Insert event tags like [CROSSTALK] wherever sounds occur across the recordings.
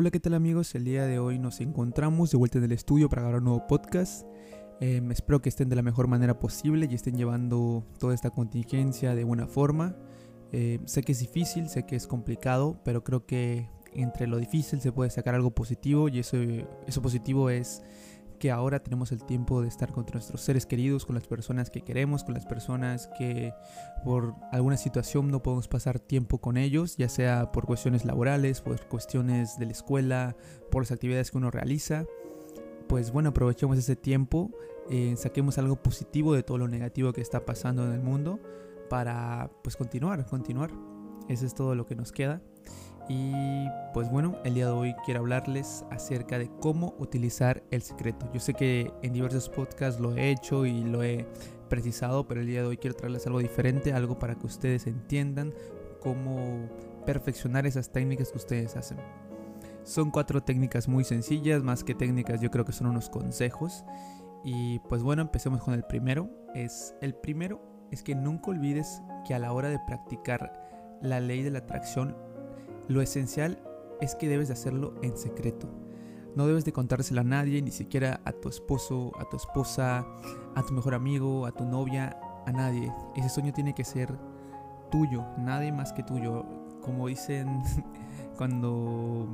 Hola, ¿qué tal amigos? El día de hoy nos encontramos de vuelta en el estudio para grabar un nuevo podcast. Em, espero que estén de la mejor manera posible y estén llevando toda esta contingencia de buena forma. Em, sé que es difícil, sé que es complicado, pero creo que entre lo difícil se puede sacar algo positivo y eso, eso positivo es que ahora tenemos el tiempo de estar con nuestros seres queridos, con las personas que queremos, con las personas que por alguna situación no podemos pasar tiempo con ellos, ya sea por cuestiones laborales, por cuestiones de la escuela, por las actividades que uno realiza. Pues bueno, aprovechemos ese tiempo, eh, saquemos algo positivo de todo lo negativo que está pasando en el mundo para pues continuar, continuar. Eso es todo lo que nos queda. Y pues bueno, el día de hoy quiero hablarles acerca de cómo utilizar el secreto. Yo sé que en diversos podcasts lo he hecho y lo he precisado, pero el día de hoy quiero traerles algo diferente, algo para que ustedes entiendan cómo perfeccionar esas técnicas que ustedes hacen. Son cuatro técnicas muy sencillas, más que técnicas yo creo que son unos consejos. Y pues bueno, empecemos con el primero. Es el primero es que nunca olvides que a la hora de practicar la ley de la atracción lo esencial es que debes de hacerlo en secreto. No debes de contárselo a nadie, ni siquiera a tu esposo, a tu esposa, a tu mejor amigo, a tu novia, a nadie. Ese sueño tiene que ser tuyo, nadie más que tuyo. Como dicen [LAUGHS] cuando,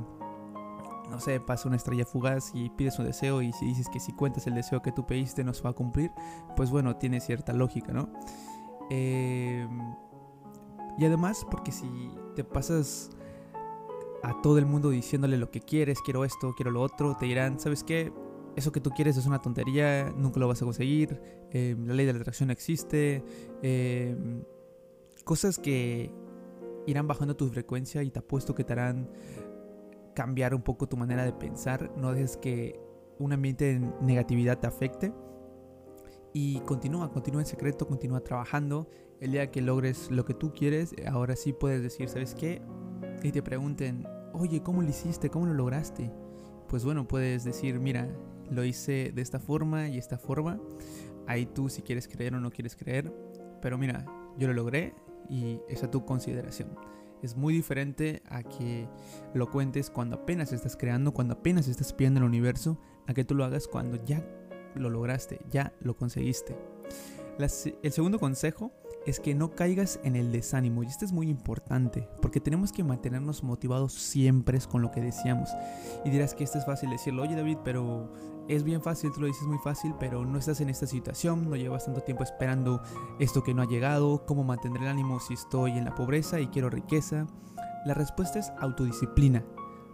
no sé, pasa una estrella fugaz y pides un deseo y si dices que si cuentas el deseo que tú pediste no se va a cumplir, pues bueno, tiene cierta lógica, ¿no? Eh, y además, porque si te pasas a todo el mundo diciéndole lo que quieres, quiero esto, quiero lo otro, te dirán, ¿sabes qué? Eso que tú quieres es una tontería, nunca lo vas a conseguir, em, la ley de la atracción existe, em, cosas que irán bajando tu frecuencia y te apuesto que te harán cambiar un poco tu manera de pensar, no dejes que un ambiente de negatividad te afecte y continúa, continúa en secreto, continúa trabajando. El día que logres lo que tú quieres, ahora sí puedes decir, ¿sabes qué? Y te pregunten, oye, ¿cómo lo hiciste? ¿Cómo lo lograste? Pues bueno, puedes decir, mira, lo hice de esta forma y esta forma. Ahí tú si quieres creer o no quieres creer. Pero mira, yo lo logré y es a tu consideración. Es muy diferente a que lo cuentes cuando apenas estás creando, cuando apenas estás pidiendo el universo, a que tú lo hagas cuando ya lo lograste, ya lo conseguiste. el segundo consejo es que no caigas en el desánimo. Y esto es muy importante, porque tenemos que mantenernos motivados siempre con lo que deseamos. Y dirás que esto es fácil decirlo, oye David, pero es bien fácil, tú lo dices muy fácil, pero no estás en esta situación, no llevas tanto tiempo esperando esto que no ha llegado, cómo mantener el ánimo si estoy en la pobreza y quiero riqueza. La respuesta es autodisciplina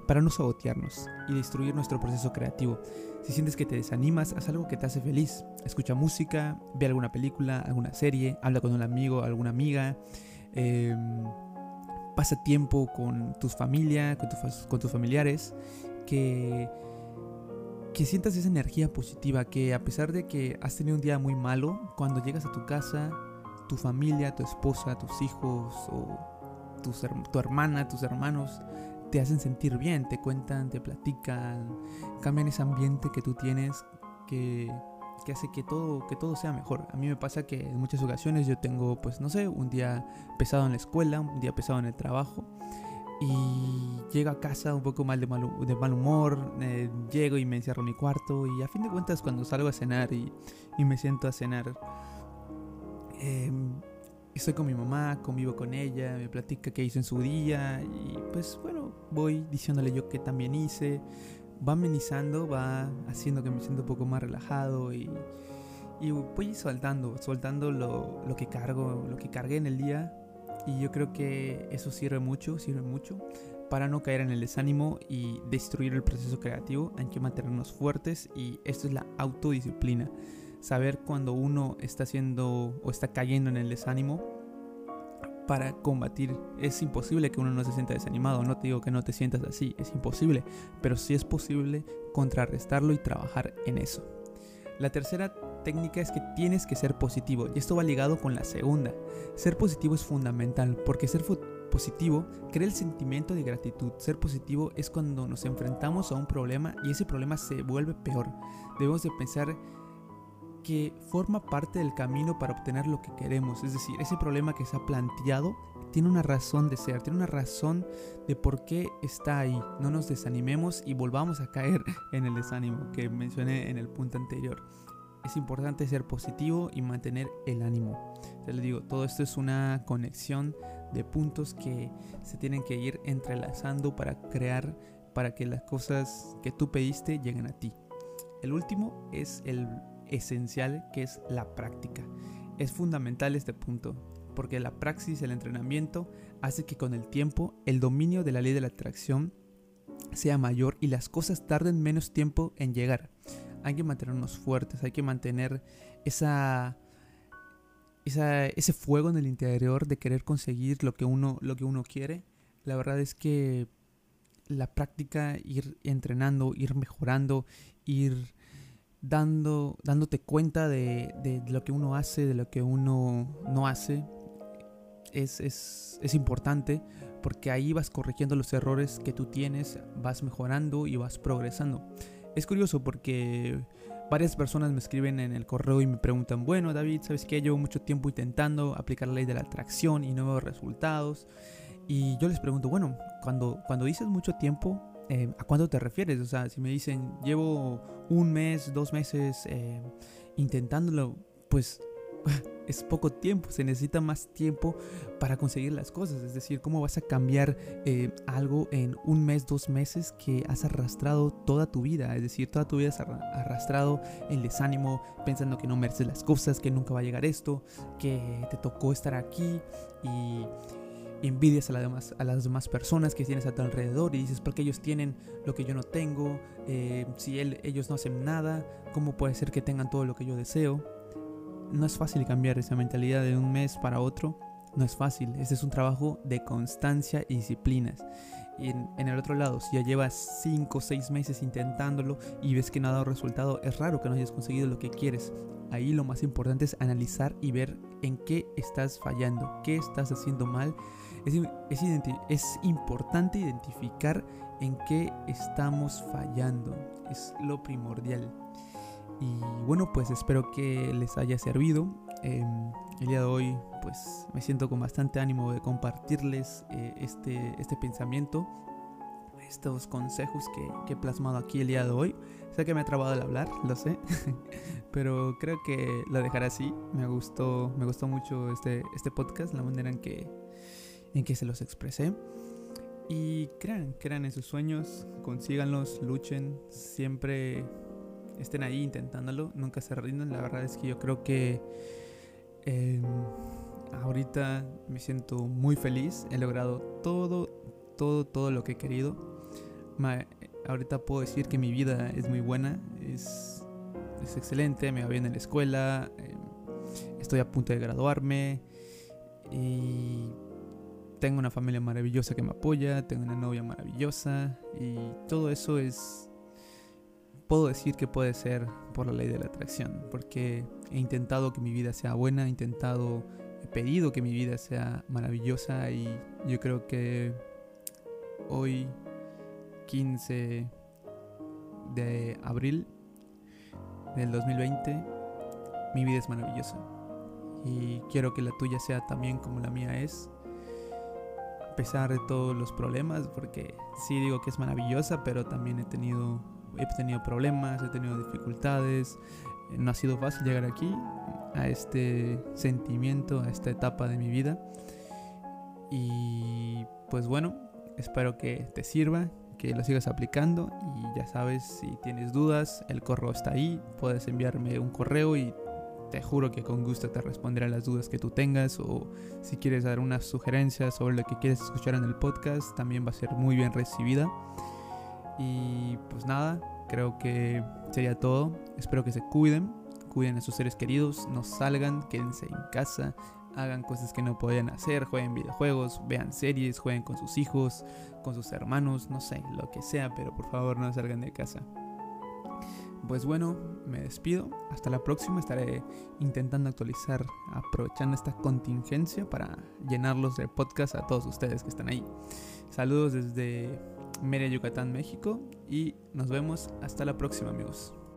para no sabotearnos y destruir nuestro proceso creativo. Si sientes que te desanimas, haz algo que te hace feliz. Escucha música, ve alguna película, alguna serie, habla con un amigo, alguna amiga. Em, pasa tiempo con tus familia, con, con tus familiares. Que, que sientas esa energía positiva. Que a pesar de que has tenido un día muy malo, cuando llegas a tu casa, tu familia, tu esposa, tus hijos o tu hermana, tus hermanos te hacen sentir bien, te cuentan, te platican, cambian ese ambiente que tú tienes que, que, hace que todo, que todo sea mejor. A mí me pasa que en muchas ocasiones yo tengo, pues no sé, un día pesado en la escuela, un día pesado en el trabajo y llego a casa un poco mal de mal, de mal humor, eh, llego y me encierro en mi cuarto y a fin de cuentas cuando salgo a cenar y, y me siento a cenar, eh, estoy con mi mamá, convivo con ella, me platica qué hizo en su día y pues bueno, voy diciéndole yo qué también hice. Va amenizando, va haciendo que me sienta un poco más relajado y, y voy soltando, soltando lo, lo que cargo, lo que cargué en el día. Y yo creo que eso sirve mucho, sirve mucho para no caer en el desánimo y destruir el proceso creativo. Hay que mantenernos fuertes y esto es la autodisciplina saber cuando uno está haciendo o está cayendo en el desánimo para combatir. Es imposible que uno no se sienta desanimado, no te digo que no te sientas así, es imposible, pero sí es posible contrarrestarlo y trabajar en eso. La tercera técnica es que tienes que ser positivo y esto va ligado con la segunda. Ser positivo es fundamental porque ser positivo crea el sentimiento de gratitud. Ser positivo es cuando nos enfrentamos a un problema y ese problema se vuelve peor. Debemos de pensar que forma parte del camino para obtener lo que queremos. Es decir, ese problema que se ha planteado tiene una razón de ser, tiene una razón de por qué está ahí. No nos desanimemos y volvamos a caer [LAUGHS] en el desánimo que mencioné en el punto anterior. Es importante ser positivo y mantener el ánimo. Te les digo, todo esto es una conexión de puntos que se tienen que ir entrelazando para crear, para que las cosas que tú pediste lleguen a ti. El último es el esencial, que es la práctica. Es fundamental este punto, porque la praxis, el entrenamiento, hace que con el tiempo el dominio de la ley de la atracción sea mayor y las cosas tarden menos tiempo en llegar. Hay que mantenernos fuertes, hay que mantener esa, ese fuego en el interior de querer conseguir lo que uno, lo que uno quiere. La verdad es que la práctica, ir entrenando, ir mejorando, ir dando, dándote cuenta de, de, lo que uno hace, de lo que uno no hace, es, es, es, importante porque ahí vas corrigiendo los errores que tú tienes, vas mejorando y vas progresando. Es curioso porque varias personas me escriben en el correo y me preguntan, bueno David, ¿sabes qué? Llevo mucho tiempo intentando aplicar la ley de la atracción y no veo resultados. Y yo les pregunto, bueno, cuando, cuando dices mucho tiempo, eh, ¿a cuánto te refieres? O sea, si me dicen, llevo un mes, dos meses eh, intentándolo, pues [LAUGHS] es poco tiempo, se necesita más tiempo para conseguir las cosas. Es decir, ¿cómo vas a cambiar eh, algo en un mes, dos meses que has arrastrado toda tu vida? Es decir, toda tu vida has arrastrado el desánimo, pensando que no mereces las cosas, que nunca va a llegar esto, que te tocó estar aquí y envidias a, demás, a las demás personas que tienes a tu alrededor y dices, porque ellos tienen lo que yo no tengo? Eh, si él, ellos no hacen nada, ¿cómo puede ser que tengan todo lo que yo deseo? No es fácil cambiar esa mentalidad de un mes para otro. No es fácil. Este es un trabajo de constancia y disciplinas. Y en, en, el otro lado, si ya llevas 5 o 6 meses intentándolo y ves que no ha dado resultado, es raro que no hayas conseguido lo que quieres. Ahí lo más importante es analizar y ver en qué estás fallando, qué estás haciendo mal es, es, importante identificar en qué estamos fallando. Es lo primordial. Y bueno, pues espero que les haya servido. Em, el día de hoy, pues me siento con bastante ánimo de compartirles eh, este, este pensamiento, estos consejos que, he plasmado aquí el día de hoy. Sé que me ha trabado el hablar, lo sé, [LAUGHS] pero creo que lo dejaré así. Me gustó, me gustó mucho este, este podcast, la manera en que en que se los expresé. Y crean, crean en sus sueños, consíganlos, luchen, siempre estén ahí intentándolo, nunca se rindan. La verdad es que yo creo que em, ahorita me siento muy feliz, he logrado todo, todo, todo lo que he querido. ahorita puedo decir que mi vida es muy buena, es, es excelente, me va bien en la escuela, em, estoy a punto de graduarme y tengo una familia maravillosa que me apoya, tengo una novia maravillosa y todo eso es, puedo decir que puede ser por la ley de la atracción, porque he intentado que mi vida sea buena, he intentado, he pedido que mi vida sea maravillosa y yo creo que hoy, 15 de abril del 2020, mi vida es maravillosa. Y quiero que la tuya sea también como la mía es a pesar de todos los problemas, porque sí digo que es maravillosa, pero también he tenido, he tenido problemas, he tenido dificultades, eh, no ha sido fácil llegar aquí, a este sentimiento, a esta etapa de mi vida. Y pues bueno, espero que te sirva, que lo sigas aplicando y ya sabes, si tienes dudas, el correo está ahí, puedes enviarme un correo y te juro que con gusto te responderé a las dudas que tú tengas o si quieres dar una sugerencia sobre lo que quieres escuchar en el podcast, también va a ser muy bien recibida. Y pues nada, creo que sería todo. Espero que se cuiden, cuiden a sus seres queridos, no salgan, quédense en casa, hagan cosas que no podían hacer, jueguen videojuegos, vean series, jueguen con sus hijos, con sus hermanos, no sé, lo que sea, pero por favor no salgan de casa pues bueno, me despido. Hasta la próxima. Estaré intentando actualizar, aprovechando esta contingencia para llenarlos de podcast a todos ustedes que están ahí. Saludos desde Mérida, Yucatán, México. Y nos vemos hasta la próxima, amigos.